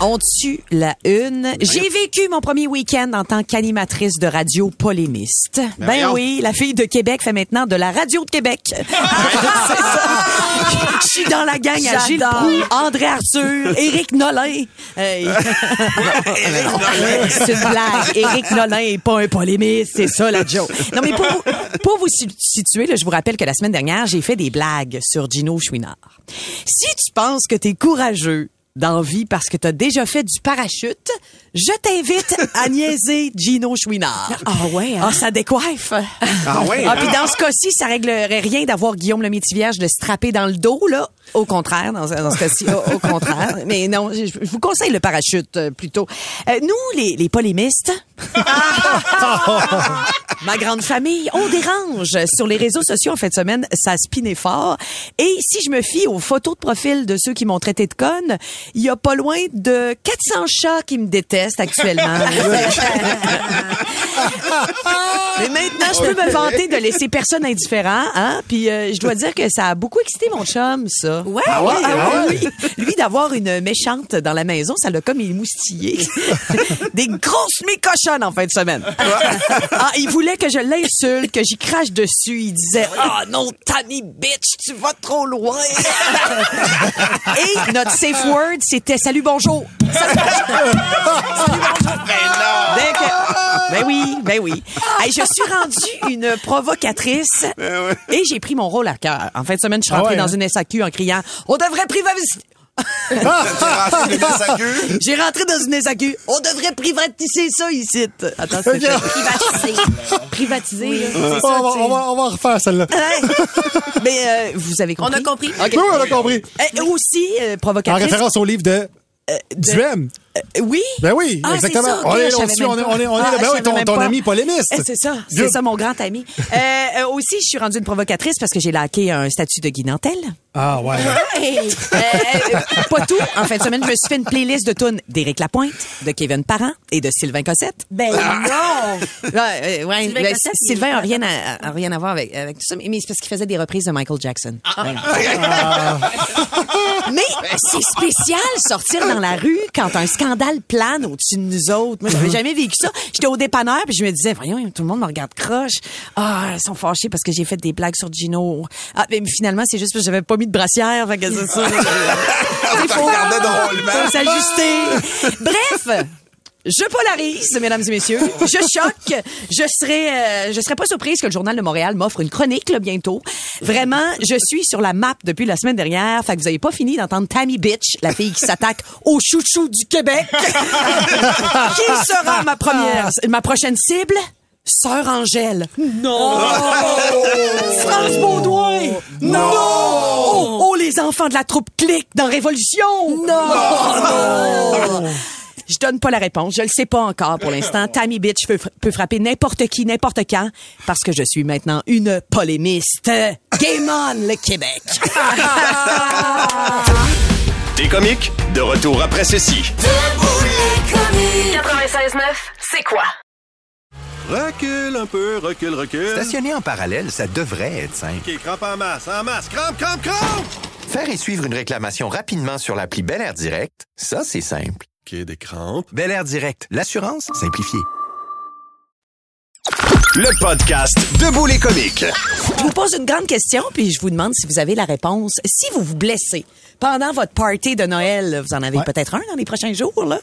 On tue la une. J'ai vécu mon premier week-end en tant qu'animatrice de radio polémiste. Ben oui, la fille de Québec fait maintenant de la radio de Québec. C'est ça. Je suis dans la gang à Gilles. Proulx, André Arthur, Éric Nolin. Hey. c'est une blague. Éric Nolin est pas un polémiste, c'est ça la joke. Non mais pour, pour vous si- situer, là, je vous rappelle que la semaine dernière, j'ai fait des blagues sur Gino Chouinard. Si tu penses que t'es courageux dans vie parce que t'as déjà fait du parachute, je t'invite à niaiser Gino Chouinard. Ah ouais, hein? Ah, ça décoiffe. Ah ouais, Ah, hein? puis dans ce cas-ci, ça réglerait rien d'avoir Guillaume le Vierge de se trapper dans le dos, là. Au contraire, dans, ce- dans ce cas-ci, au, au contraire. Mais non, je, je vous conseille le parachute, euh, plutôt. Euh, nous, les, les polémistes, ma grande famille, on dérange. Sur les réseaux sociaux, en fin de semaine, ça spinait fort. Et si je me fie aux photos de profil de ceux qui m'ont traité de conne, il y a pas loin de 400 chats qui me détestent actuellement. Mais maintenant, je peux me vanter de laisser personne indifférent, hein? Puis euh, je dois dire que ça a beaucoup excité mon chum, ça. Ouais. Ah ouais, ah oui. Lui, d'avoir une méchante dans la maison, ça l'a comme émoustillé. Des grosses mécochonnes en fin de semaine. ah, il voulait que je l'insulte, que j'y crache dessus. Il disait, ah non, Tammy bitch, tu vas trop loin. Et notre safe word, c'était salut, bonjour. Salut, bonjour. Ben que- ben oui, ben oui. Hey, je suis rendue une provocatrice et j'ai pris mon rôle à cœur. En fin de semaine, je suis Ah rentrée ouais, dans hein? une SAQ en criant « On devrait privatiser... J'ai rentré dans une SAQ. On devrait privatiser ça ici. Attends, c'est privatiser. Privatiser, On ça, va, on, va, on va refaire celle-là. Mais euh, vous avez On compris. a compris. Oui, on a compris. Eh, aussi, euh, En provocatrice. référence au livre de Duhem. Euh, oui. Ben oui, Ah, exactement. c'est ça, ok, on est je savais là-dessus, même on est, pas. on est, on est Ah, là. Ben oui, ton, ton ami polémiste. Eh, C'est ça, c'est ça mon grand ami. Euh, euh, aussi, je suis rendue une provocatrice parce que j'ai laqué un statut de Guy Nantel. Ah ouais. Euh, euh, pas tout. En fin de semaine, je me suis fait une playlist de tunes d'Éric Lapointe, de Kevin Parent et de Sylvain Cossette. Ben non! Ouais, euh, ouais, Sylvain ben, Cossette, Sylvain a rien à, a rien à voir avec, avec tout ça, mais mais c'est parce qu'il faisait des reprises de Michael Jackson. Ah. Ouais. Mais c'est spécial sortir dans la rue quand un scandale plane au-dessus de nous autres. Moi, j'avais jamais vécu ça. J'étais au dépanneur puis je me disais, voyons, tout le monde me regarde croche. Ah, ils sont fâchés parce que j'ai fait des blagues sur Gino. Ah, mais finalement, c'est juste parce que j'avais pas mis de brassière. Fait que c'est ça. Il faut, faut s'ajuster. Bref. Je polarise, mesdames et messieurs. Je choque. Je serais, euh, je serais pas surprise que le Journal de Montréal m'offre une chronique là, bientôt. Vraiment, je suis sur la map depuis la semaine dernière. Fait que vous avez pas fini d'entendre Tammy Bitch, la fille qui s'attaque au chouchou du Québec. qui sera ma première, ma prochaine cible? Sœur Angèle. Non. France Baudouin. Non. Oh, oh, les enfants de la troupe Clique dans Révolution. Non. Je donne pas la réponse. Je le sais pas encore pour l'instant. Tammy Bitch peut, peut frapper n'importe qui, n'importe quand, parce que je suis maintenant une polémiste. Game on, le Québec. Des comiques, de retour après ceci. Debout les comiques. 96.9, c'est quoi? Recule un peu, recule, recule. Stationner en parallèle, ça devrait être simple. OK, crampe en masse, en masse, crampe, crampe, crampe! Faire et suivre une réclamation rapidement sur l'appli Bel Air Direct, ça, c'est simple. OK, des crampes. Bel Air Direct, l'assurance simplifiée. Le podcast Debout les comiques. Je vous pose une grande question, puis je vous demande si vous avez la réponse. Si vous vous blessez pendant votre party de Noël, vous en avez peut-être un dans les prochains jours, là,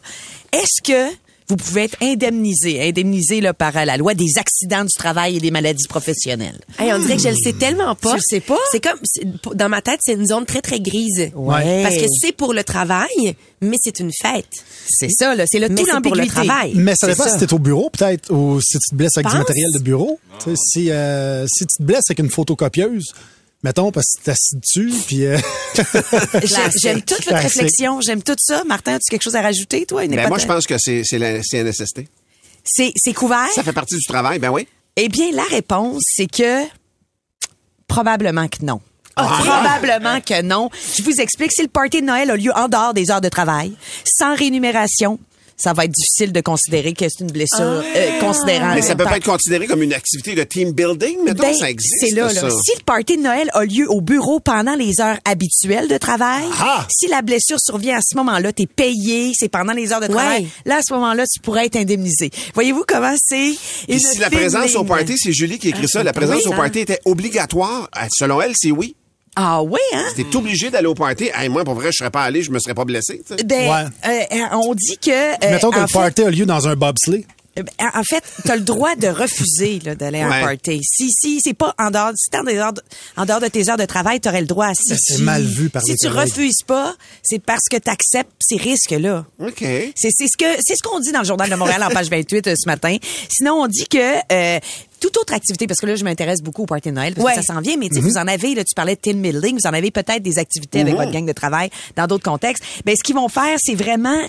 est-ce que vous pouvez être indemnisé, indemnisé là, par euh, la loi des accidents du travail et des maladies professionnelles. Hey, on dirait que je le sais tellement pas. Tu le sais pas? C'est comme, dans ma tête, c'est une zone très, très grise. Ouais. Parce que c'est pour le travail, mais c'est une fête. C'est ça, là, c'est le Mais tout pour le travail. Mais ça dépend ça. si t'es au bureau, peut-être, ou si tu te blesses avec du matériel de bureau. Si, euh, si tu te blesses avec une photocopieuse, mettons, parce que tu t'es assis dessus, puis... euh, J'ai- J'aime toute votre Classique. réflexion, j'aime tout ça. Martin, as-tu quelque chose à rajouter, toi? Une Ben, moi, je pense que c'est c'est la CNSST. C'est c'est couvert? Ça fait partie du travail, ben oui. Eh bien, la réponse, c'est que probablement que non. Probablement que non. Je vous explique, si le party de Noël a lieu en dehors des heures de travail, sans rémunération, ça va être difficile de considérer que c'est une blessure euh, considérant. Mais ça peut pas être considéré comme une activité de team building, mettons, Ben, ça existe. C'est là, là. Si le party de Noël a lieu au bureau pendant les heures habituelles de travail, Ah! si la blessure survient à ce moment-là, t'es payé, c'est pendant les heures de travail. Ouais. Là, à ce moment-là, tu pourrais être indemnisé. Voyez-vous comment c'est une si la présence au party, c'est Julie qui écrit ça, la présence oui, au party était obligatoire. Euh, Selon elle, c'est oui. Ah oui, hein? T'es obligé d'aller au party. Hey, moi, pour vrai, je serais pas allé, je me serais pas blessé. tu sais. Ben, Ouais. euh, on dit que... euh, mettons que en le fait- party a lieu dans un bobsleigh. Euh, En fait, tu as le droit de refuser là, d'aller à un Ouais. party. Si si c'est pas en dehors, si t'es en dehors, de, en dehors de tes heures de travail, tu aurais le droit. Si, Ben, c'est tu- mal vu par Si les tu collègues. refuses pas, c'est parce que tu acceptes ces risques-là. OK. C'est c'est ce que c'est ce qu'on dit dans le journal de Montréal en page 28 euh, ce matin. Sinon on dit que euh, toute autre activité parce que là je m'intéresse beaucoup au party de Noël parce Ouais. que ça s'en vient mais tu sais vous en avez là tu parlais de team building, vous en avez peut-être des activités avec votre gang de travail dans d'autres contextes. Ben ce qu'ils vont faire c'est vraiment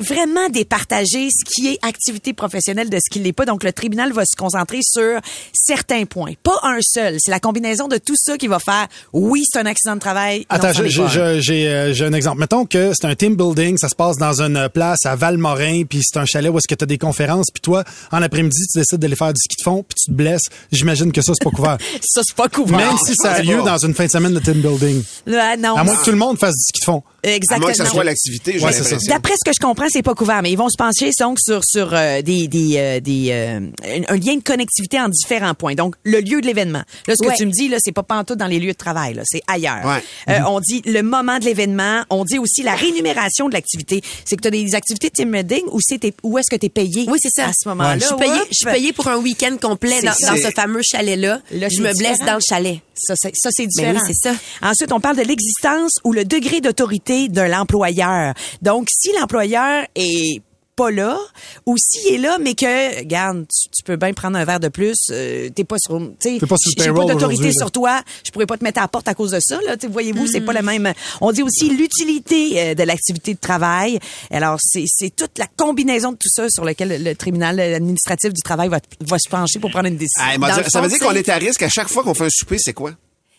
vraiment départager ce qui est activité professionnelle de ce qui l'est pas. Donc le tribunal va se concentrer sur certains points, pas un seul, c'est la combinaison de tout ça qui va faire oui, c'est un accident de travail. Attends, j'ai, euh, j'ai un exemple. Mettons que c'est un team building, ça se passe dans une place à Valmorin, puis c'est un chalet où est-ce que tu as des conférences, puis toi, en après-midi, tu décides d'aller faire du ski de fond, puis tu te blesses. J'imagine que ça, c'est pas couvert. Ça c'est pas couvert. Même si ça a lieu dans une fin de semaine de team building. Là, non. À moins que tout le monde fasse du ski de fond. À Exactement. moins que ça soit l'activité, j'ai Ouais, c'est ça. l'impression. D'après ce que je comprends, c'est pas couvert, mais ils vont se pencher donc sur sur euh, des des euh, des euh, un, un lien de connectivité en différents points. Donc le lieu de l'événement. Là, ce que Ouais. tu me dis là, c'est pas pantoute dans les lieux de travail, là, c'est ailleurs. Ouais. Euh, On dit le moment de l'événement. On dit aussi la rémunération de l'activité. C'est que tu as des activités de team building ou c'est t'es- où est-ce que tu es payé Oui, c'est ça. à ce moment-là? Je suis Oups. je suis payée pour un week-end complet Dans, ce fameux chalet-là. Là, je me blesse dans le chalet. Ça, c'est, ça, c'est Ben oui, c'est ça. Ensuite, on parle de l'existence ou le degré d'autorité de l'employeur. Donc, si l'employeur est pas là, ou s'il est là, mais que, regarde, tu, tu peux bien prendre un verre de plus, euh, t'es pas sur, tu sais, T'es pas sur le j'ai pas d'autorité sur toi, je pourrais pas te mettre à la porte à cause de ça, là, voyez-vous, c'est pas le même. On dit aussi l'utilité euh, de l'activité de travail. Alors, c'est, c'est toute la combinaison de tout ça sur lequel le, tribunal administratif du travail va, va se pencher pour prendre une décision. Ça veut dire qu'on est à risque à chaque fois qu'on fait un souper, c'est quoi?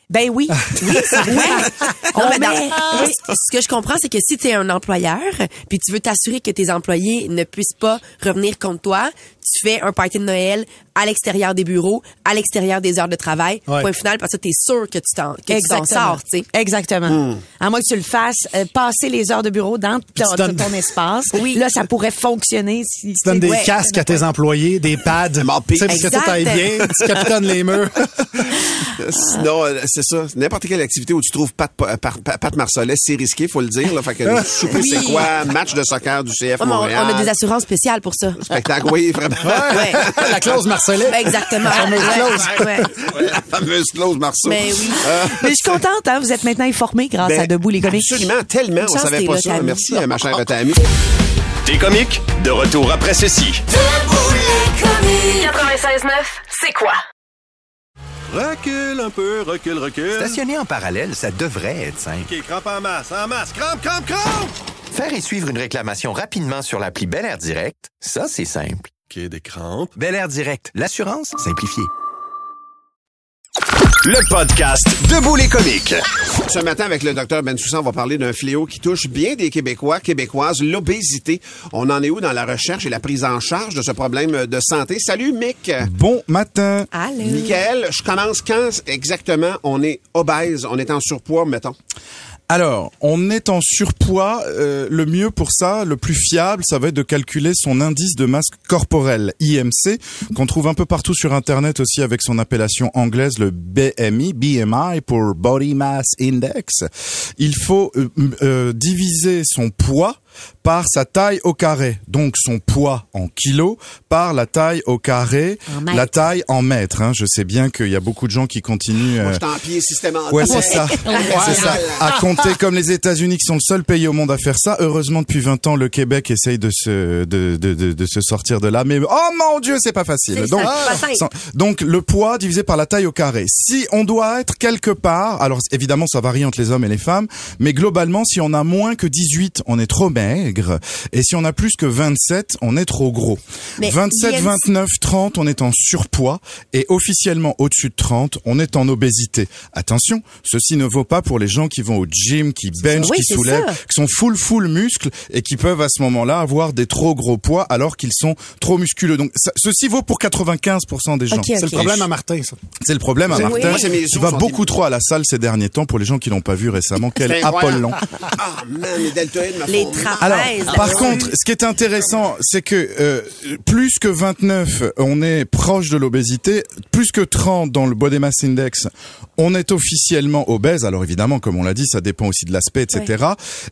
Ben oui, oui, c'est vrai. Non, On mais dans- ce que je comprends, c'est que si tu es un employeur, puis tu veux t'assurer que tes employés ne puissent pas revenir contre toi, tu fais un party de Noël à l'extérieur des bureaux, à l'extérieur des heures de travail. Ouais. Point final, parce que tu es sûr que tu t'en que tu t'en sors, tu sais. Exactement. À moins que tu le fasses, euh, passer les heures de bureau dans ton, tu donnes- ton espace. Oui. Là, ça pourrait fonctionner si Tu donnes des Ouais. casques à tes employés, des pads. Tu sais, parce que tout aille bien, tu capitonnes les murs. Sinon, euh, c'est ça. N'importe quelle activité où tu trouves Pat, Pat, Pat- Pat Marcellet, c'est risqué, faut le dire. Là. Fait que le souper, c'est Oui. quoi? Match de soccer du CF Ouais, mais on, Montréal. on a des assurances spéciales pour ça. Spectacle, oui, vraiment. Ouais. La clause Marcellet. Ben, exactement. La fameuse clause. ouais. La fameuse clause Marceau. Mais oui. Mais je suis contente, hein, vous êtes maintenant informés grâce Ben, à Debout les comiques. Absolument, tellement. On savait pas ça. Merci, ma chère Tammy. T'es comique, de retour après ceci. Debout les comiques. 96.9, c'est quoi? Recule un peu, recule, recule. Stationner en parallèle, ça devrait être simple. OK, crampe en masse, en masse. Crampe, crampe, crampe! Faire et suivre une réclamation rapidement sur l'appli Bel Air Direct, ça, c'est simple. OK, des crampes. Bel Air Direct, l'assurance simplifiée. Le podcast Debout les comiques. Ce matin, avec le docteur Bensoussan, on va parler d'un fléau qui touche bien des Québécois, Québécoises, l'obésité. On en est où dans la recherche et la prise en charge de ce problème de santé? Salut, Mick! Bon matin. Allô. Michael, je commence quand exactement on est obèse, on est en surpoids, mettons? Alors, on est en surpoids. euh, le mieux pour ça, le plus fiable, ça va être de calculer son indice de masse corporelle, IMC, qu'on trouve un peu partout sur Internet aussi avec son appellation anglaise, le BMI, BMI pour Body Mass Index. Il faut euh, euh, diviser son poids par sa taille au carré, donc son poids en kilos, par la taille au carré, la taille en mètres. Hein. Je sais bien qu'il y a beaucoup de gens qui continuent. Moi, euh, je t'en pied. Ouais, c'est ça. C'est ça. À compter comme les États-Unis qui sont le seul pays au monde à faire ça. Heureusement, depuis 20 ans, le Québec essaye de se, de, de, de, de se sortir de là. Mais, oh mon Dieu, c'est pas facile. C'est Donc, ça, c'est pas simple. sans- donc, le poids divisé par la taille au carré. Si on doit être quelque part, alors évidemment, ça varie entre les hommes et les femmes, mais globalement, si on a moins que 18, on est trop maigre. Et si on a plus que 27, on est trop gros. Mais 27, il y a une- 29, 30, on est en surpoids et officiellement au-dessus de 30, on est en obésité. Attention, ceci ne vaut pas pour les gens qui vont au gym, qui bench, Oui, qui soulèvent, ça. qui sont full full muscles et qui peuvent à ce moment-là avoir des trop gros poids alors qu'ils sont trop musculeux. Donc ça- ceci vaut pour 95% des gens. C'est le problème à Martin, ça. C'est le problème à Oui. Martin. Qui os va beaucoup trop à la salle ces derniers temps pour les gens qui l'ont pas vu récemment. Quel. Apollon. Ah, man, les deltoïdes Les. Alors, la par contre, ce qui est intéressant, c'est que euh, plus que 29, on est proche de l'obésité. Plus que 30 dans le body mass index, on est officiellement obèse. Alors évidemment, comme on l'a dit, ça dépend aussi de l'aspect, etc.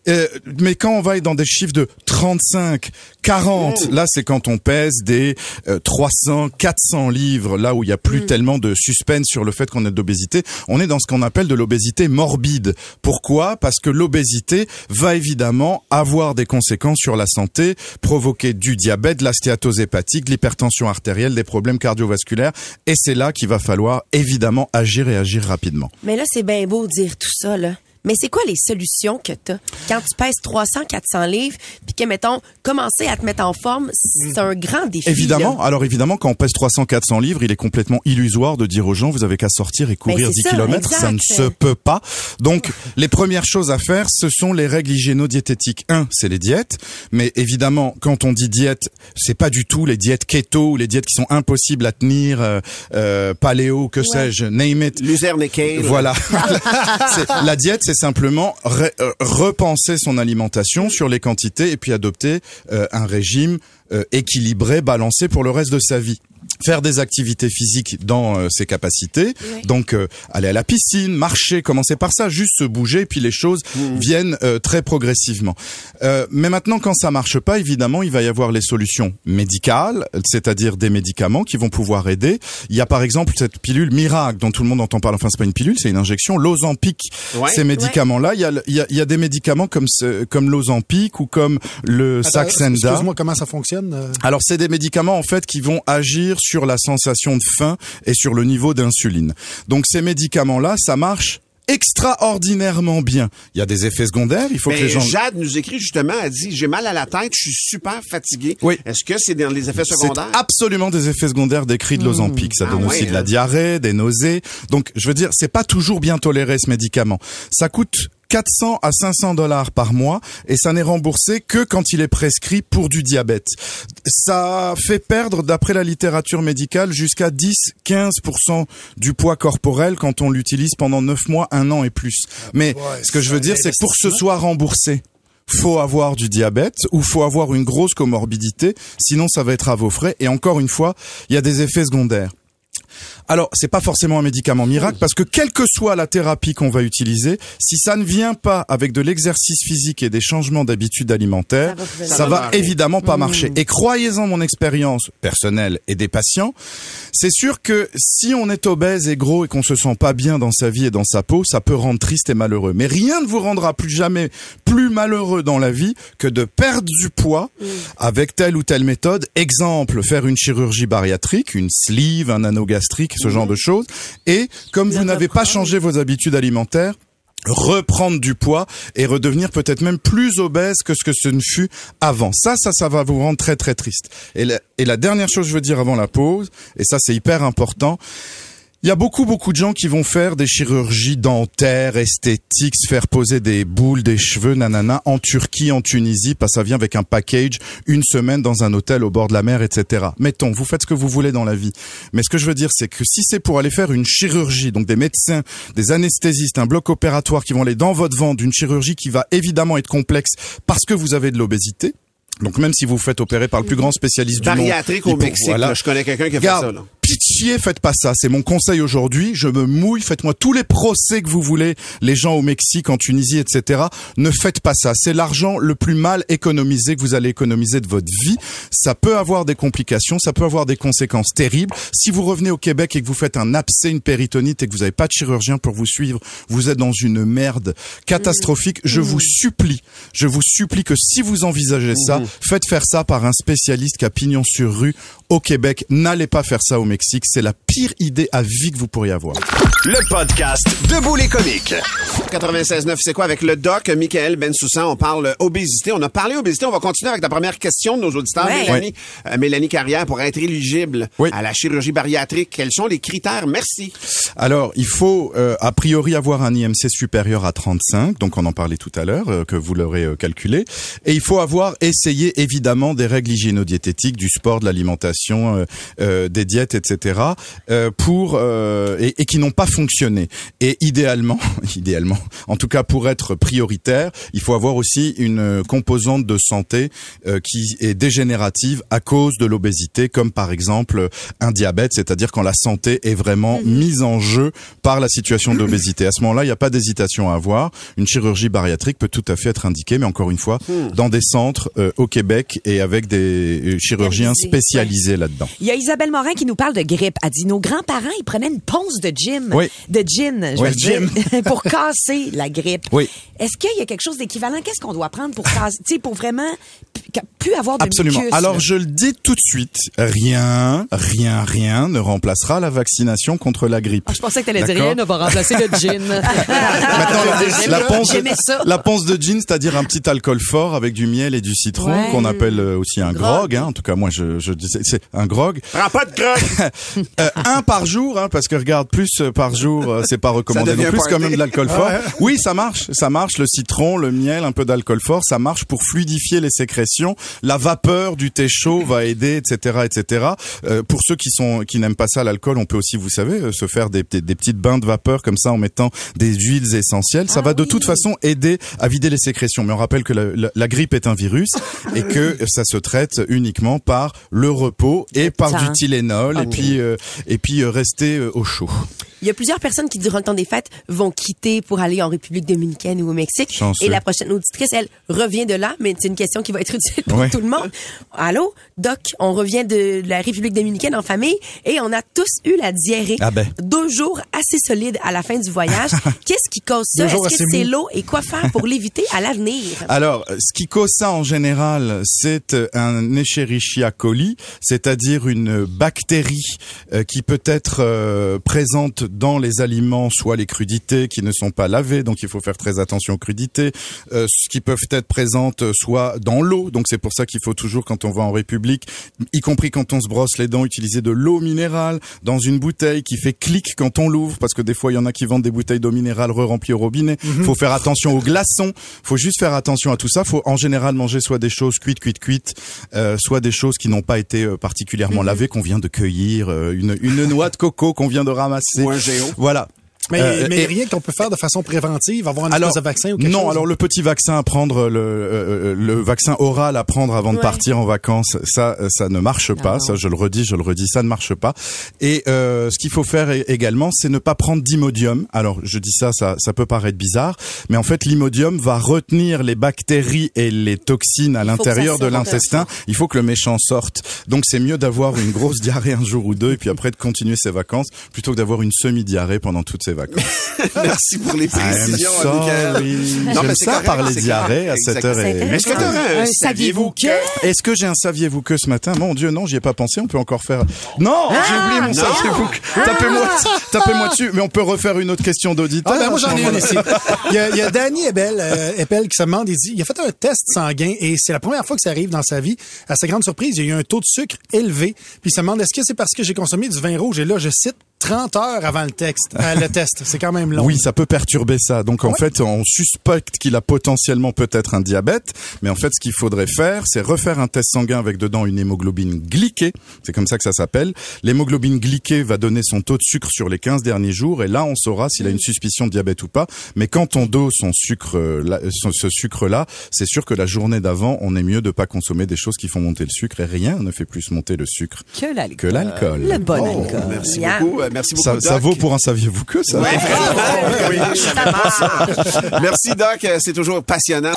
Euh, mais quand on va être dans des chiffres de 35, 40, là c'est quand on pèse des euh, 300, 400 livres, là où il y a plus tellement de suspense sur le fait qu'on est d'obésité. On est dans ce qu'on appelle de l'obésité morbide. Pourquoi? Parce que l'obésité va évidemment avoir des conséquences sur la santé, provoquer du diabète, de la stéatose hépatique, l'hypertension artérielle, des problèmes cardiovasculaires. Et c'est là qu'il va falloir évidemment agir et agir rapidement. Mais là, c'est bien beau dire tout ça, là. Mais c'est quoi les solutions que t'as? Quand tu pèses 300, 400 livres, puis que mettons commencer à te mettre en forme, c'est un grand défi. Évidemment, là. alors évidemment, quand on pèse 300, 400 livres, il est complètement illusoire de dire aux gens, vous avez qu'à sortir et courir Ben, c'est 10 ça, kilomètres. Ça ne se peut pas. Donc, les premières choses à faire, ce sont les règles hygiéno-diététiques. Un, c'est les diètes. Mais évidemment, quand on dit diète, c'est pas du tout les diètes keto ou les diètes qui sont impossibles à tenir, euh, euh, paléo, que sais-je, name it. Luzerne et kale. Voilà. La diète, c'est simplement euh, repenser son alimentation sur les quantités et puis adopter euh, un régime euh, équilibré, balancé pour le reste de sa vie. Faire des activités physiques dans euh, ses capacités, donc euh, aller à la piscine, marcher, commencer par ça, juste se bouger, et puis les choses viennent euh, très progressivement. Euh, mais maintenant, quand ça marche pas, évidemment, il va y avoir les solutions médicales, c'est-à-dire des médicaments qui vont pouvoir aider. Il y a par exemple cette pilule miracle dont tout le monde entend parler. Enfin, c'est pas une pilule, c'est une injection. L'Ozempic. Ouais. Ces médicaments-là, il y a, il y, a, il y a des médicaments comme ce, comme l'Ozempic ou comme le Attends, Saxenda. Excuse-moi, comment ça fonctionne? Euh? Alors c'est des médicaments en fait qui vont agir sur la sensation de faim et sur le niveau d'insuline. Donc ces médicaments-là, ça marche extraordinairement bien. Il y a des effets secondaires, il faut Mais que les gens Jade nous écrit justement, elle dit j'ai mal à la tête, je suis super fatigué. Oui. Est-ce que c'est dans les effets C'est secondaires? absolument des effets secondaires décrits de l'Ozempic. Ça Ah donne ouais, aussi de la hein. diarrhée, des nausées. Donc, je veux dire, c'est pas toujours bien toléré ce médicament. Ça coûte 400 à 500 dollars par mois et ça n'est remboursé que quand il est prescrit pour du diabète. Ça fait perdre, d'après la littérature médicale, jusqu'à 10-15% du poids corporel quand on l'utilise pendant 9 mois, un an et plus. Mais ce que je veux dire, c'est que pour que ce soit remboursé, faut avoir du diabète ou faut avoir une grosse comorbidité, sinon ça va être à vos frais. Et encore une fois, il y a des effets secondaires. Alors, c'est pas forcément un médicament miracle parce que quelle que soit la thérapie qu'on va utiliser, si ça ne vient pas avec de l'exercice physique et des changements d'habitudes alimentaires, Ça va ça, pas va marcher. évidemment pas marcher. Et croyez-en mon expérience personnelle et des patients, c'est sûr que si on est obèse et gros et qu'on se sent pas bien dans sa vie et dans sa peau, ça peut rendre triste et malheureux. Mais rien ne vous rendra plus jamais plus malheureux dans la vie que de perdre du poids avec telle ou telle méthode. Exemple, faire une chirurgie bariatrique, une sleeve, un anneau gastrique, ce genre de choses. Et comme vous n'avez pas changé vos habitudes alimentaires, reprendre du poids et redevenir peut-être même plus obèse que ce que ce ne fut avant. Ça, ça, ça va vous rendre très très triste. Et la, et la dernière chose que je veux dire avant la pause, et ça c'est hyper important, il y a beaucoup, beaucoup de gens qui vont faire des chirurgies dentaires, esthétiques, se faire poser des boules, des cheveux, nanana, en Turquie, en Tunisie, parce que ça vient avec un package, une semaine dans un hôtel au bord de la mer, etc. Mettons, vous faites ce que vous voulez dans la vie. Mais ce que je veux dire, c'est que si c'est pour aller faire une chirurgie, donc des médecins, des anesthésistes, un bloc opératoire qui vont aller dans votre ventre, d'une chirurgie qui va évidemment être complexe parce que vous avez de l'obésité, donc même si vous vous faites opérer par le plus grand spécialiste du monde, Bariatrique au Mexique, voilà. là, je connais quelqu'un qui a fait ça. Là. Chier, faites pas ça. C'est mon conseil aujourd'hui. Je me mouille, faites-moi tous les procès que vous voulez, les gens au Mexique, en Tunisie, etc. Ne faites pas ça. C'est l'argent le plus mal économisé que vous allez économiser de votre vie. Ça peut avoir des complications, ça peut avoir des conséquences terribles. Si vous revenez au Québec et que vous faites un abcès, une péritonite et que vous n'avez pas de chirurgien pour vous suivre, vous êtes dans une merde catastrophique. Je vous supplie, je vous supplie que si vous envisagez ça, faites faire ça par un spécialiste qui a pignon sur rue au Québec. N'allez pas faire ça au Mexique. C'est la pire idée à vie que vous pourriez avoir. Le podcast Debout les comiques. 96.9, c'est quoi avec le doc Michael Bensoussan? On parle obésité. On a parlé obésité. On va continuer avec la première question de nos auditeurs. Ouais. Mélanie, euh, Mélanie Carrière, pour être éligible à la chirurgie bariatrique, quels sont les critères? Merci. Alors, il faut euh, a priori avoir un IMC supérieur à 35, donc on en parlait tout à l'heure, euh, que vous l'aurez euh, calculé. Et il faut avoir essayé évidemment des règles hygiéno-diététiques, du sport, de l'alimentation, euh, euh, des diètes, etc. euh, pour euh, et, et qui n'ont pas fonctionné. Et idéalement, idéalement, en tout cas pour être prioritaire, il faut avoir aussi une composante de santé euh, qui est dégénérative à cause de l'obésité, comme par exemple un diabète, c'est-à-dire quand la santé est vraiment mise en jeu par la situation d'obésité. À ce moment-là, il n'y a pas d'hésitation à avoir. Une chirurgie bariatrique peut tout à fait être indiquée, mais encore une fois, dans des centres euh, au Québec et avec des chirurgiens Spécialisés. spécialisés là-dedans. Il y a Isabelle Morin qui nous parle de grippe. Elle dit nos grands-parents, ils prenaient une ponce de gym, Oui. de gin, je Oui, veux dire, gin. pour casser la grippe. Oui. Est-ce qu'il y a quelque chose d'équivalent? Qu'est-ce qu'on doit prendre pour casser, pour vraiment plus avoir de Absolument. mucus, Alors là? je le dis tout de suite, rien, rien, rien ne remplacera la vaccination contre la grippe. Ah, je pensais que t'allais dire rien ne va remplacer le gin. Maintenant, la, la ponce, la ponce de gin, c'est-à-dire un petit alcool fort avec du miel et du citron, Ouais. qu'on appelle euh, aussi un grog. hein. En tout cas, moi, je, je dis c'est un grog. Prends pas de grog! Euh, un par jour, hein, parce que regarde, plus euh, par jour, euh, c'est pas recommandé. Non plus quand même de l'alcool fort. Oui, ça marche, ça marche. Le citron, le miel, un peu d'alcool fort, ça marche pour fluidifier les sécrétions. La vapeur du thé chaud va aider, etc., etc. Euh, pour ceux qui sont qui n'aiment pas ça, l'alcool, on peut aussi, vous savez, euh, se faire des, des, des petites bains de vapeur comme ça en mettant des huiles essentielles. Ça va de toute façon aider à vider les sécrétions. Mais on rappelle que la, la- la grippe est un virus et que ça se traite uniquement par le repos et par du Tylenol et Ok. puis euh, et puis euh, rester euh, au chaud. Il y a plusieurs personnes qui, durant le temps des fêtes, vont quitter pour aller en République dominicaine ou au Mexique. Chanceux. Et la prochaine auditrice, elle, revient de là, mais c'est une question qui va être utile pour Ouais. tout le monde. Allô, Doc, on revient de la République dominicaine en famille et on a tous eu la diarrhée. Ah ben. Deux jours assez solides à la fin du voyage. Qu'est-ce qui cause ça? Est-ce que c'est l'eau et quoi faire pour l'éviter à l'avenir? Alors, ce qui cause ça en général, c'est euh, un Escherichia coli, c'est-à-dire une bactérie euh, qui peut être euh, présente dans les aliments, soit les crudités qui ne sont pas lavées, donc il faut faire très attention aux crudités, euh, ce qui peuvent être présentes euh, soit dans l'eau, donc c'est pour ça qu'il faut toujours quand on va en République, y compris quand on se brosse les dents, utiliser de l'eau minérale dans une bouteille qui fait clic quand on l'ouvre, parce que des fois il y en a qui vendent des bouteilles d'eau minérale re-remplies au robinet. Faut faire attention aux glaçons. Faut juste faire attention à tout ça. Faut en général manger soit des choses cuites, cuites, cuites, euh, soit des choses qui n'ont pas été particulièrement lavées, qu'on vient de cueillir, euh, une, une noix de coco qu'on vient de ramasser. Ou un géo. Voilà. Mais, Euh, mais et- rien qu'on peut faire de façon préventive, avoir une alors, espèce de vaccin ou quelque non, chose? alors le petit vaccin à prendre, le, euh, le vaccin oral à prendre avant de partir en vacances, ça, euh, ça ne marche pas. Ça, je le redis, je le redis, ça ne marche pas. Et euh, ce qu'il faut faire également, c'est ne pas prendre d'imodium. Alors, je dis ça, ça, ça peut paraître bizarre, mais en fait, l'imodium va retenir les bactéries et les toxines à l'intérieur de l'intestin. Il faut que le méchant sorte. Donc, c'est mieux d'avoir une grosse diarrhée un jour ou deux, et puis après de continuer ses vacances, plutôt que d'avoir une semi-diarrhée pendant toutes ses vacances. Merci pour les précisions. Non, J'aime mais ça correct, parler diarrhée à correct, 7 exactement. heures et Est-ce que tu un Un saviez-vous que... Est-ce que j'ai un saviez-vous que ce matin? Mon Dieu, non, j'y ai pas pensé. On peut encore faire. Non, j'ai oublié mon saviez-vous que. Tapez-moi, tapez-moi dessus. Mais on peut refaire une autre question d'auditeur. Ah ben moi j'en ai une ici. Il y a, il y a Danny Ebel, euh, Eppel qui se demande, il dit, il a fait un test sanguin et c'est la première fois que ça arrive dans sa vie. À sa grande surprise, il y a eu un taux de sucre élevé. Puis il se demande, est-ce que c'est parce que j'ai consommé du vin rouge? Et là, je cite, 30 heures avant le texte, euh, le test. C'est quand même long. Oui, ça peut perturber ça. Donc en fait, on suspecte qu'il a potentiellement peut-être un diabète, mais en fait, ce qu'il faudrait faire, c'est refaire un test sanguin avec dedans une hémoglobine glyquée. C'est comme ça que ça s'appelle. L'hémoglobine glyquée va donner son taux de sucre sur les 15 derniers jours, et là, on saura s'il a une suspicion de diabète ou pas. Mais quand on dose son sucre, euh, là- ce sucre-là, c'est sûr que la journée d'avant, on est mieux de pas consommer des choses qui font monter le sucre, et rien ne fait plus monter le sutre Que l'alcool. que l'alcool. Le bon Oh, alcool. merci Bien. beaucoup. Euh, Merci beaucoup, Ça, Doc. ça vaut pour un saviez-vous que ça? Oui, Merci, Doc. C'est toujours passionnant.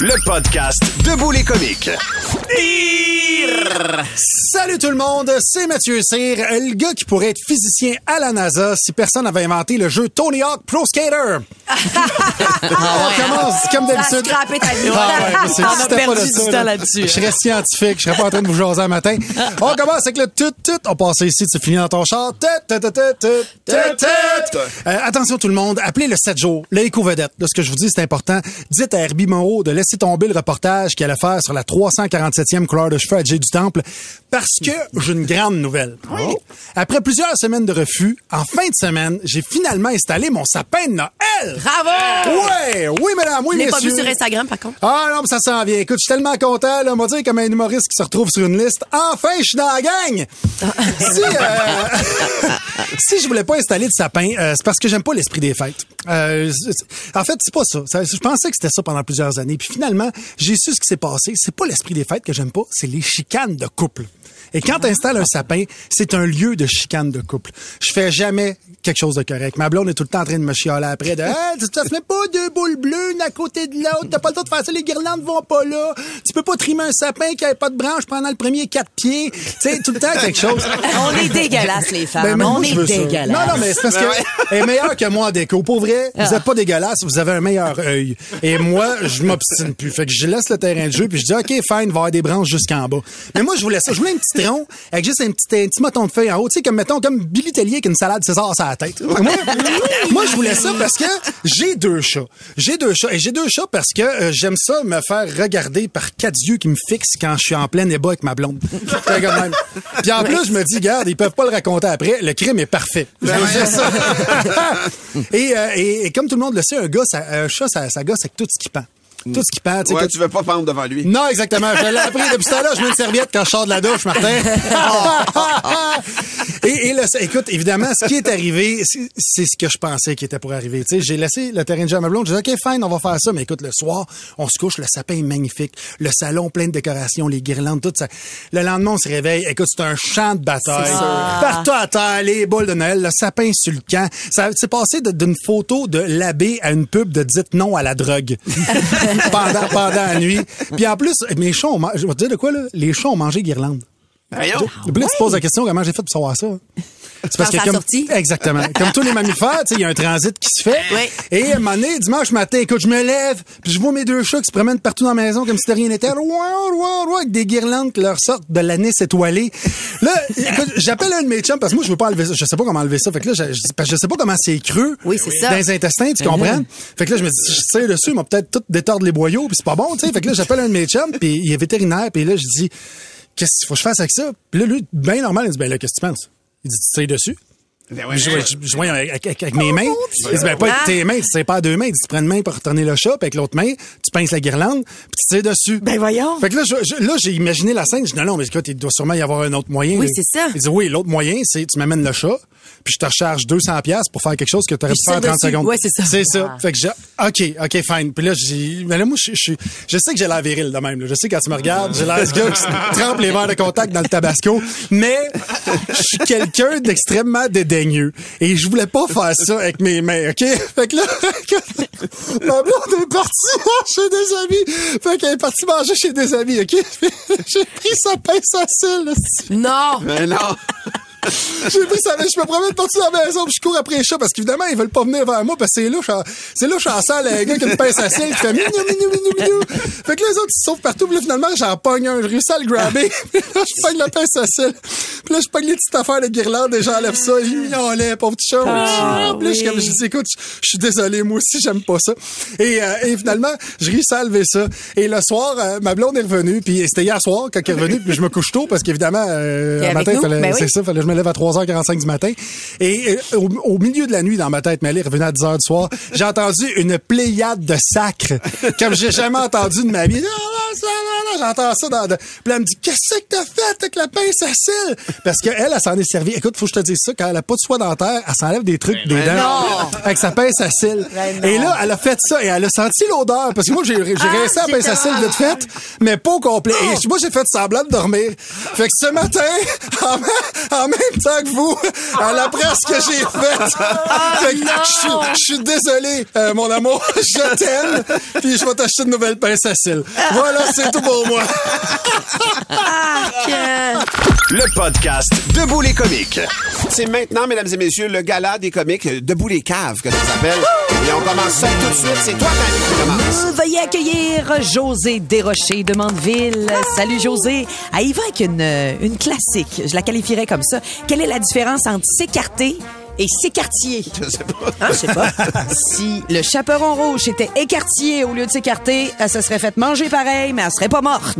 Le podcast Debout les comiques. Salut tout le monde, c'est Mathieu Cyr, le gars qui pourrait être physicien à la NASA si personne n'avait inventé le jeu Tony Hawk Pro Skater. On commence comme d'habitude. Ah ouais, c'est- On a perdu du ça, temps là. là-dessus. Je serais scientifique, je serais pas en train de vous jaser un matin. On commence avec le tout tout. On passe ici, tu finis dans ton char. Tut, tut, tut, tut, tut, tut. Euh, attention tout le monde, appelez le 7 jours, le éco-vedette. Là, ce que je vous dis, c'est important. Dites à Herbie Moreau de laisser tomber le reportage qu'il allait faire sur la 347e couleur de cheveux à Jay Temple parce que j'ai une grande nouvelle. Après plusieurs semaines de refus, en fin de semaine, j'ai finalement installé mon sapin de Noël. Bravo! Ouais, oui madame, oui Je l'ai pas vu sur Instagram, par contre. Ah non, mais ça s'en vient. Écoute, je suis tellement content, là. On va dire comme un humoriste qui se retrouve sur une liste. Enfin, je suis dans la gang! si, euh, si je voulais pas installer de sapin, euh, c'est parce que j'aime pas l'esprit des fêtes. Euh, en fait, c'est pas ça. Ça- Je pensais que c'était ça pendant plusieurs années. Puis finalement, j'ai su ce qui s'est passé. C'est pas l'esprit des fêtes que j'aime pas, c'est les chicanes de couple. Et quand tu installes un sapin, c'est un lieu de chicane de couple. Je fais jamais quelque chose de correct. Ma blonde est tout le temps en train de me chialer après de hey, tu te mets pas deux boules bleues une à côté de l'autre, t'as pas le temps de faire ça, les guirlandes vont pas là. Tu peux pas trimer un sapin qui a pas de branche pendant le premier quatre pieds. Tu sais, tout le temps quelque chose. On est dégueulasses, les femmes. Ben, on est dégueulasses. Non, non, mais c'est parce que elle est meilleure que moi en déco. Pour vrai, vous êtes pas dégueulasse, vous avez un meilleur œil. Et moi, je m'obstine plus. Fait que je laisse le terrain de jeu puis je dis, OK, fine, il va y avoir des branches jusqu'en bas. Mais moi, je voulais ça. Je voulais un petit avec juste un petit, un petit moton de feuille en haut. Tu sais, comme, mettons, comme Billy Tellier avec une salade César sur la tête. Moi, moi, je voulais ça parce que j'ai deux chats. J'ai deux chats. Et j'ai deux chats parce que euh, j'aime ça me faire regarder par quatre yeux qui me fixent quand je suis en plein ébat avec ma blonde. Puis en plus, je me dis, garde, ils peuvent pas le raconter après. Le crime est parfait. Et, euh, et, et comme tout le monde le sait, un gars, ça, un chat, ça, ça gosse avec tout ce qui pend. Tout ce qui pend. Ouais, tout- tu veux pas pendre devant lui. non, exactement. Je l'ai appris depuis ça là. Je mets une serviette quand je sors de la douche, Martin. et, ça- écoute, évidemment, ce qui est arrivé, c'est ce que je pensais qui était pour arriver. Tu sais, j'ai laissé le terrain de jeu à ma blonde. J'ai dit, OK, fine, on va faire ça. Mais écoute, le soir, on se couche, le sapin est magnifique. Le salon plein de décorations, les guirlandes, tout ça. Le lendemain, on se réveille. Écoute, c'est un champ de bataille. Partout à terre, les boules de Noël, le sapin sur le camp. Ça s'est passé d'une photo de l'abbé à une pub de dites non à la drogue. pendant, pendant la nuit. Puis en plus, mes chats ont mangé, je vais te dire de quoi, là? Les chats ont mangé guirlande. Voyons. Puis là, tu te poses la question, comment j'ai fait pour savoir ça? C'est ça a comme, sorti? exactement. Comme tous les mammifères, tu sais, il y a un transit qui se fait. Oui. Et à un moment donné, dimanche matin, écoute, je me lève, puis je vois mes deux chats qui se promènent partout dans la maison comme si de rien n'était. Avec des guirlandes qui leur sortent de l'anis étoilé. Là, écoute, j'appelle un de mes chums parce que moi, je veux pas enlever ça. Je sais pas comment enlever ça. Fait que là, je, parce que je sais pas comment c'est creux. Oui, c'est ça. Dans les intestins, tu comprends? Fait que là, je me dis, si je tire dessus, ils vont peut-être tout détordre les boyaux, puis c'est pas bon, tu sais. Fait que là, j'appelle un de mes chums, puis il est vétérinaire, puis là, je dis, qu'est-ce qu'il faut que je fasse avec ça? Puis là, lui, bien normal, il dit, ben là, qu'est-ce que tu penses? Il dit, tu tires dessus? Ben ouais, Je, avec, avec- avec mes mains. Il dit, ben, pas avec Ah. tes mains, tu sais pas à deux mains. Il dit, tu prends une main pour retourner le chat, puis avec l'autre main, tu pinces la guirlande, puis tu tires dessus. Ben voyons. Fait que là, je- je- là, j'ai imaginé la scène. Je dis, non, non, mais écoute, il doit sûrement y avoir un autre moyen. Oui, c'est ça. Il dit, oui, l'autre moyen, c'est tu m'amènes le chat, puis je te recharge 200 pièces pour faire quelque chose que tu aurais pu faire en je 30 tire dessus. secondes. Ouais, c'est ça. C'est ça. Ah. Fait que j'ai, OK, OK, fine. Puis là, j'ai, mais là, moi, je, je, je sais que j'ai l'air viril de même. là. Je sais quand tu me regardes, j'ai l'air gars qui trempe les verres de contact dans le tabasco. Mais je suis quelqu'un d'extrêmement Et je voulais pas faire ça avec mes mains, OK? Fait que là, ma blonde est partie chez des amis. Fait qu'elle est partie manger chez des amis, OK? J'ai pris sa pince à cils, là. Non! Ben non. J'ai pris ça, je me promène partout dans la maison, puis je cours après les chats, parce qu'évidemment, ils veulent pas venir vers moi, parce que c'est louche, c'est louche en salle, le gars qui a une pince à cils, qui fait minou, minou, minou, minou. Fait que là, les autres, ils se sauvent partout, puis là, finalement, j'en pogne un, je réussis à le grabber, puis là, je pogne la pince à cils, puis là, je pogne les petites affaires de guirlande, et j'enlève ça, il miaulait, pauvre petit chat. Ah, Puis là, je suis comme, je dis, écoute, je je suis désolé, moi aussi, j'aime pas ça. Et, euh, et finalement, je réussis à lever ça. Et le soir, euh, ma blonde est revenue, puis c'était hier soir, quand elle est revenue, puis je me couche tôt, parce qu'évidemment, euh, matin, fallait, Ben oui. c'est ça, fallait je me lève à 3h45 du matin. Et euh, au, au milieu de la nuit, dans ma tête, mais elle est revenue à 10h du soir, j'ai entendu une pléiade de sacres comme j'ai jamais entendu de ma vie. Ah, là, là, J'entends ça dans... De... Puis là, elle me dit, qu'est-ce que t'as fait avec la pince à cils? Parce qu'elle, elle, s'en est servie. Écoute, faut que je te dise ça, quand elle a pas de soie dentaire, elle s'enlève des trucs des dents non. avec sa pince à cils. Ben. Et là, elle a fait ça et elle a senti l'odeur. Parce que moi, j'ai resté à la pince à cils vite fait, mais pas au complet. Et moi, j'ai fait semblant de dormir. Fait que ce matin, en, même- en même temps que vous, elle apprend ce que j'ai fait. Fait que je suis- désolé, euh, mon amour. Je t'aime. Puis je vais t'acheter une nouvelle pince à cils. Voilà, c'est tout pour moi. Le podcast Debout les comiques. C'est maintenant, mesdames et messieurs, le gala des comiques euh, Debout les caves, que ça s'appelle. Et on commence ça tout de suite. C'est toi, Dani, qui commence. Veuillez accueillir José Desrochers de Mandeville. Salut José. Ah, il va avec une, euh, une classique. Je la qualifierais comme ça. Quelle est la différence entre s'écarter et s'écartier? Je sais pas. Hein, je sais pas. si le chaperon rouge était écartier au lieu de s'écarter, elle se serait fait manger pareil, mais elle serait pas morte.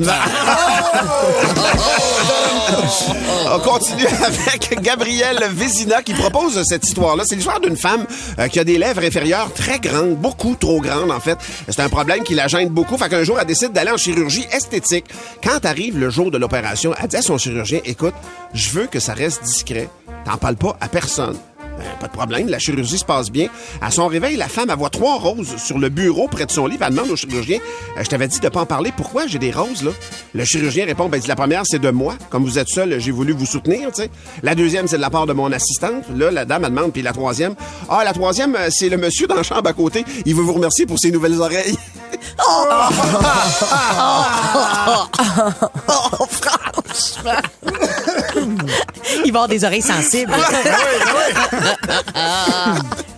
On continue avec Gabrielle Vézina qui propose cette histoire-là. C'est l'histoire d'une femme euh, qui a des lèvres inférieures très grandes, beaucoup trop grandes en fait. C'est un problème qui la gêne beaucoup. Fait qu'un jour, elle décide d'aller en chirurgie esthétique. Quand arrive le jour de l'opération, elle dit à son chirurgien, écoute, je veux que ça reste discret. T'en parles pas à personne. Ben, pas de problème, la chirurgie se passe bien. À son réveil, la femme, voit trois roses sur le bureau près de son lit. Elle demande au chirurgien, Euh, je t'avais dit de pas en parler, pourquoi j'ai des roses, là? Le chirurgien répond, ben, dit, la première, c'est de moi. Comme vous êtes seul, j'ai voulu vous soutenir, tu sais. La deuxième, c'est de la part de mon assistante. Là, la dame, elle demande, puis la troisième, ah, la troisième, euh, c'est le monsieur dans la chambre à côté. Il veut vous remercier pour ses nouvelles oreilles. Oh, franchement. Il va avoir des oreilles sensibles.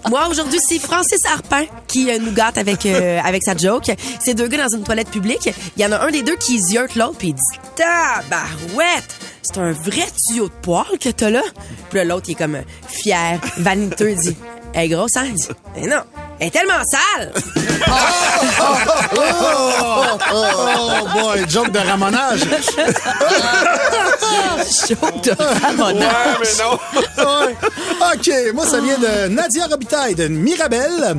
Moi, aujourd'hui, c'est Francis Harpin qui euh, nous gâte avec, euh, avec sa joke. C'est deux gars dans une toilette publique. Il y en a un des deux qui ziote l'autre, puis il dit « Tabarouette! C'est un vrai tuyau de poil que t'as là? » Puis là, l'autre, il est comme euh, fier, vaniteux, il dit « Elle est grosse, hein? » Il dit « Mais non, elle est tellement sale! Oh boy, joke de ramonage. Joke de ramonage. mais non. Ouais. OK, moi, ça vient de Nadia Robitaille de Mirabel.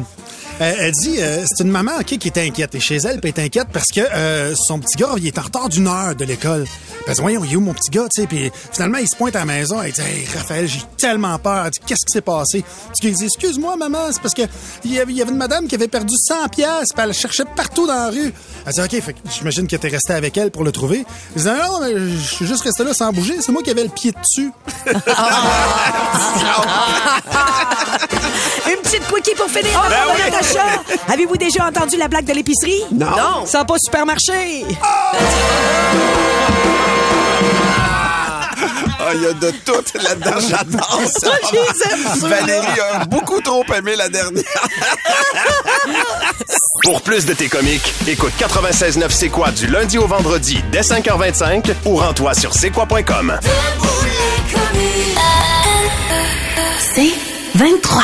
Euh, elle dit, euh, c'est une maman ok, qui est inquiète. Et chez elle, puis elle est inquiète parce que euh, son petit gars, il est en retard d'une heure de l'école. Elle dit, voyons, il est où mon petit gars, tu sais? Puis finalement, il se pointe à la maison. Elle dit, hey, Raphaël, j'ai tellement peur. Elle dit, qu'est-ce qui s'est passé? Puis il dit, excuse-moi, maman, c'est parce que il y avait une madame qui avait perdu 100 pièces puis elle le cherchait partout dans la rue. Elle dit, OK, fait que j'imagine que t'es resté avec elle pour le trouver. Il dit, non, mais je suis juste resté là sans bouger. C'est moi qui avais le pied dessus. Petite quickie pour finir avant Ben de Natacha. Avez-vous déjà entendu la blague de l'épicerie? Non. Non. Ça va pas au supermarché. Ah, il y a de tout là-dedans. J'adore ça. Valérie a beaucoup trop aimé la dernière. Pour plus de tes comiques, écoute 96.9 C'est quoi du lundi au vendredi dès 5h25 ou rends-toi sur c'est quoi.com. C'est 23.